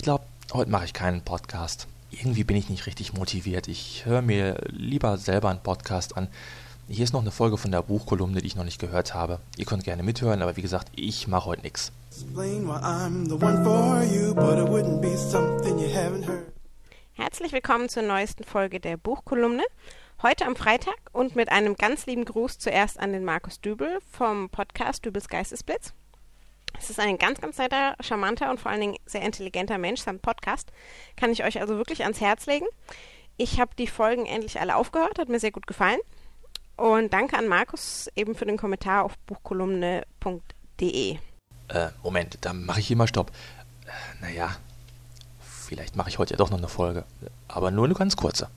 Ich glaube, heute mache ich keinen Podcast. Irgendwie bin ich nicht richtig motiviert. Ich höre mir lieber selber einen Podcast an. Hier ist noch eine Folge von der Buchkolumne, die ich noch nicht gehört habe. Ihr könnt gerne mithören, aber wie gesagt, ich mache heute nichts. Herzlich willkommen zur neuesten Folge der Buchkolumne. Heute am Freitag und mit einem ganz lieben Gruß zuerst an den Markus Dübel vom Podcast Dübels Geistesblitz. Es ist ein ganz, ganz netter, charmanter und vor allen Dingen sehr intelligenter Mensch. Sein Podcast kann ich euch also wirklich ans Herz legen. Ich habe die Folgen endlich alle aufgehört, hat mir sehr gut gefallen. Und danke an Markus eben für den Kommentar auf buchkolumne.de. Äh, Moment, da mache ich immer Stopp. Äh, naja, vielleicht mache ich heute ja doch noch eine Folge. Aber nur eine ganz kurze.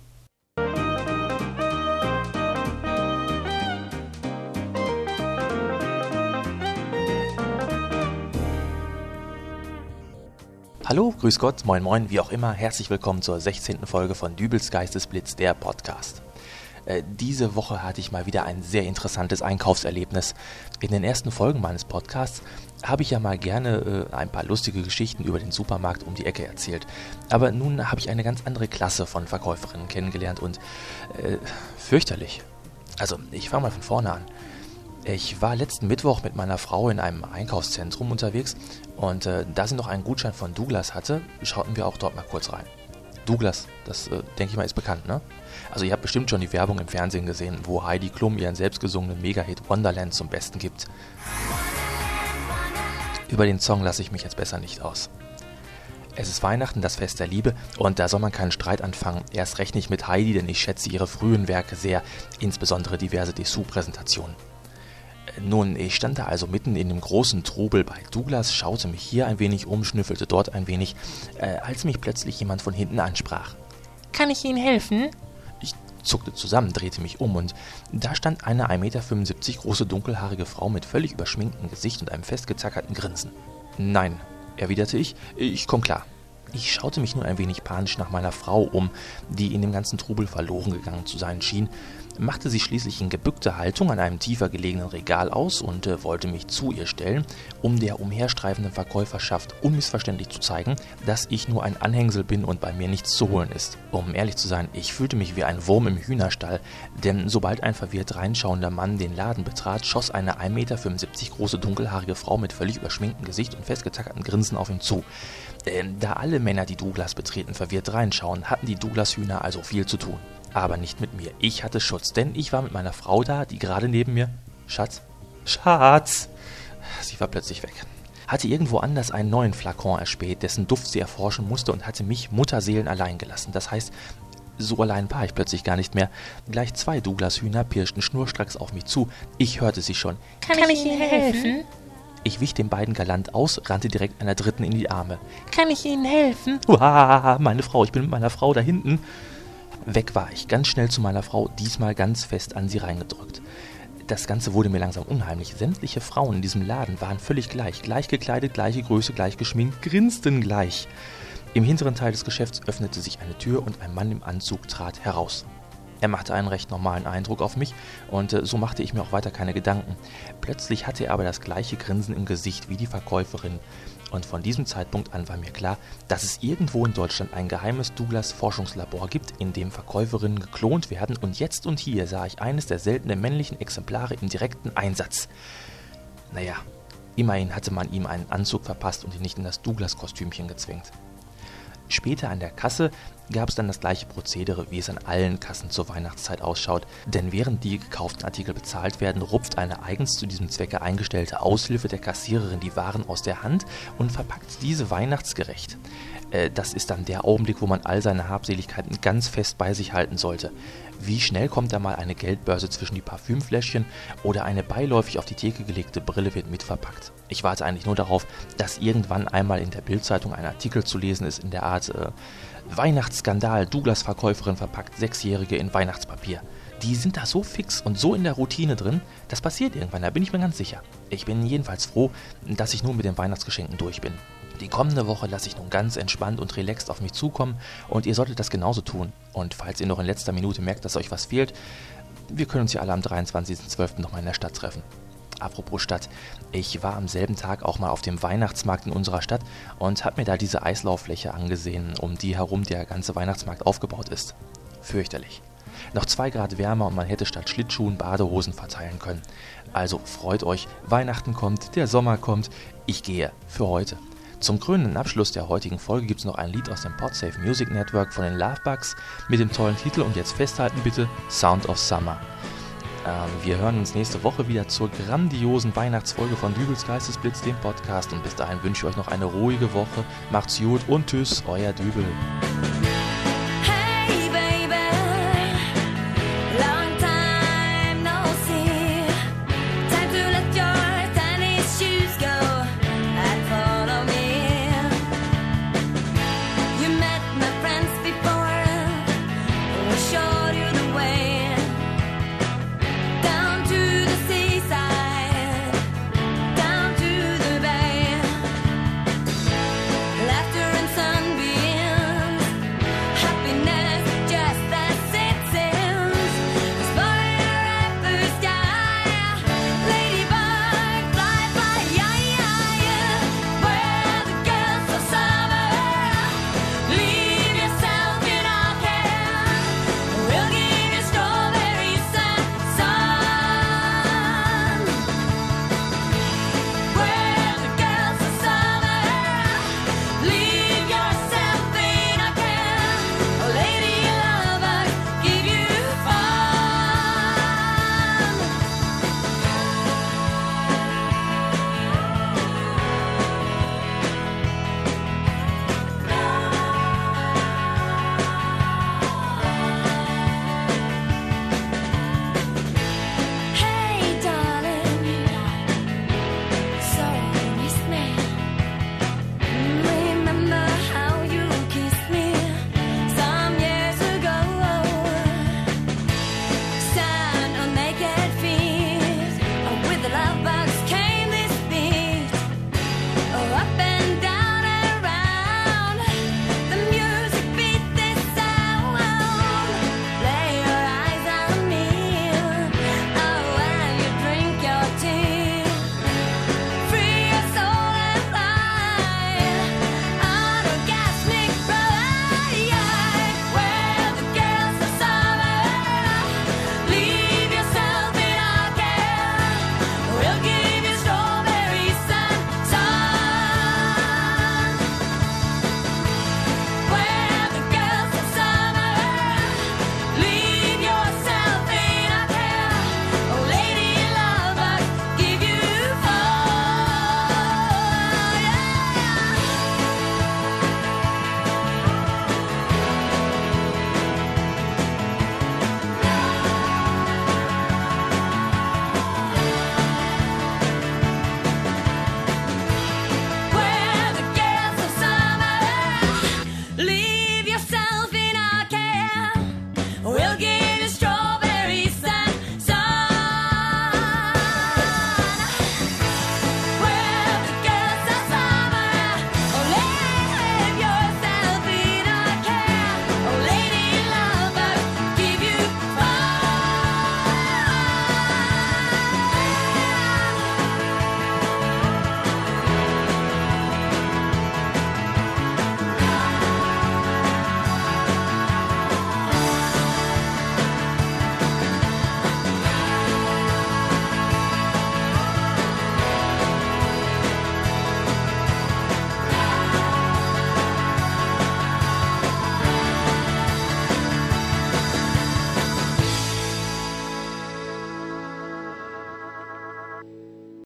Hallo, grüß Gott, moin moin, wie auch immer, herzlich willkommen zur 16. Folge von Dübels Geistesblitz, der Podcast. Äh, diese Woche hatte ich mal wieder ein sehr interessantes Einkaufserlebnis. In den ersten Folgen meines Podcasts habe ich ja mal gerne äh, ein paar lustige Geschichten über den Supermarkt um die Ecke erzählt. Aber nun habe ich eine ganz andere Klasse von Verkäuferinnen kennengelernt und äh, fürchterlich. Also, ich fange mal von vorne an. Ich war letzten Mittwoch mit meiner Frau in einem Einkaufszentrum unterwegs und äh, da sie noch einen Gutschein von Douglas hatte, schauten wir auch dort mal kurz rein. Douglas, das äh, denke ich mal ist bekannt, ne? Also ihr habt bestimmt schon die Werbung im Fernsehen gesehen, wo Heidi Klum ihren selbstgesungenen Mega-Hit Wonderland zum Besten gibt. Über den Song lasse ich mich jetzt besser nicht aus. Es ist Weihnachten, das Fest der Liebe, und da soll man keinen Streit anfangen. Erst recht nicht mit Heidi, denn ich schätze ihre frühen Werke sehr, insbesondere diverse Dessous-Präsentationen. Nun, ich stand da also mitten in dem großen Trubel bei Douglas, schaute mich hier ein wenig um, schnüffelte dort ein wenig, äh, als mich plötzlich jemand von hinten ansprach. Kann ich Ihnen helfen? Ich zuckte zusammen, drehte mich um und da stand eine 1,75 Meter große dunkelhaarige Frau mit völlig überschminktem Gesicht und einem festgezackerten Grinsen. Nein, erwiderte ich, ich komm klar. Ich schaute mich nur ein wenig panisch nach meiner Frau um, die in dem ganzen Trubel verloren gegangen zu sein schien, machte sich schließlich in gebückter Haltung an einem tiefer gelegenen Regal aus und äh, wollte mich zu ihr stellen, um der umherstreifenden Verkäuferschaft unmissverständlich zu zeigen, dass ich nur ein Anhängsel bin und bei mir nichts zu holen ist. Um ehrlich zu sein, ich fühlte mich wie ein Wurm im Hühnerstall, denn sobald ein verwirrt reinschauender Mann den Laden betrat, schoss eine 1,75 Meter große dunkelhaarige Frau mit völlig überschminktem Gesicht und festgetackerten Grinsen auf ihn zu. Ähm, da alle Männer, die Douglas betreten, verwirrt reinschauen, hatten die Douglas-Hühner also viel zu tun. Aber nicht mit mir. Ich hatte Schutz, denn ich war mit meiner Frau da, die gerade neben mir. Schatz? Schatz! Sie war plötzlich weg. Hatte irgendwo anders einen neuen Flakon erspäht, dessen Duft sie erforschen musste und hatte mich Mutterseelen allein gelassen. Das heißt, so allein war ich plötzlich gar nicht mehr. Gleich zwei Douglas-Hühner pirschten schnurstracks auf mich zu. Ich hörte sie schon. Kann, Kann ich Ihnen helfen? Ich wich den beiden galant aus, rannte direkt einer dritten in die Arme. Kann ich Ihnen helfen? Uah, meine Frau, ich bin mit meiner Frau da hinten. Weg war ich, ganz schnell zu meiner Frau, diesmal ganz fest an sie reingedrückt. Das Ganze wurde mir langsam unheimlich. Sämtliche Frauen in diesem Laden waren völlig gleich, gleich gekleidet, gleiche Größe, gleich geschminkt, grinsten gleich. Im hinteren Teil des Geschäfts öffnete sich eine Tür und ein Mann im Anzug trat heraus. Er machte einen recht normalen Eindruck auf mich und äh, so machte ich mir auch weiter keine Gedanken. Plötzlich hatte er aber das gleiche Grinsen im Gesicht wie die Verkäuferin. Und von diesem Zeitpunkt an war mir klar, dass es irgendwo in Deutschland ein geheimes Douglas-Forschungslabor gibt, in dem Verkäuferinnen geklont werden. Und jetzt und hier sah ich eines der seltenen männlichen Exemplare im direkten Einsatz. Naja, immerhin hatte man ihm einen Anzug verpasst und ihn nicht in das Douglas-Kostümchen gezwängt. Später an der Kasse gab es dann das gleiche Prozedere, wie es an allen Kassen zur Weihnachtszeit ausschaut. Denn während die gekauften Artikel bezahlt werden, rupft eine eigens zu diesem Zwecke eingestellte Aushilfe der Kassiererin die Waren aus der Hand und verpackt diese weihnachtsgerecht. Äh, das ist dann der Augenblick, wo man all seine Habseligkeiten ganz fest bei sich halten sollte. Wie schnell kommt da mal eine Geldbörse zwischen die Parfümfläschchen oder eine beiläufig auf die Theke gelegte Brille wird mitverpackt? Ich warte eigentlich nur darauf, dass irgendwann einmal in der Bildzeitung ein Artikel zu lesen ist in der Art äh, Weihnachtsskandal, Douglas-Verkäuferin verpackt Sechsjährige in Weihnachtspapier. Die sind da so fix und so in der Routine drin, das passiert irgendwann, da bin ich mir ganz sicher. Ich bin jedenfalls froh, dass ich nun mit den Weihnachtsgeschenken durch bin. Die kommende Woche lasse ich nun ganz entspannt und relaxed auf mich zukommen und ihr solltet das genauso tun. Und falls ihr noch in letzter Minute merkt, dass euch was fehlt, wir können uns ja alle am 23.12. nochmal in der Stadt treffen. Apropos Stadt, ich war am selben Tag auch mal auf dem Weihnachtsmarkt in unserer Stadt und habe mir da diese Eislauffläche angesehen, um die herum der ganze Weihnachtsmarkt aufgebaut ist. Fürchterlich. Noch zwei Grad wärmer und man hätte statt Schlittschuhen Badehosen verteilen können. Also freut euch, Weihnachten kommt, der Sommer kommt, ich gehe für heute. Zum krönenden Abschluss der heutigen Folge gibt es noch ein Lied aus dem Podsafe Music Network von den Lovebugs mit dem tollen Titel und jetzt festhalten bitte Sound of Summer. Ähm, wir hören uns nächste Woche wieder zur grandiosen Weihnachtsfolge von Dübels Geistesblitz, dem Podcast. Und bis dahin wünsche ich euch noch eine ruhige Woche. Macht's gut und tschüss, euer Dübel.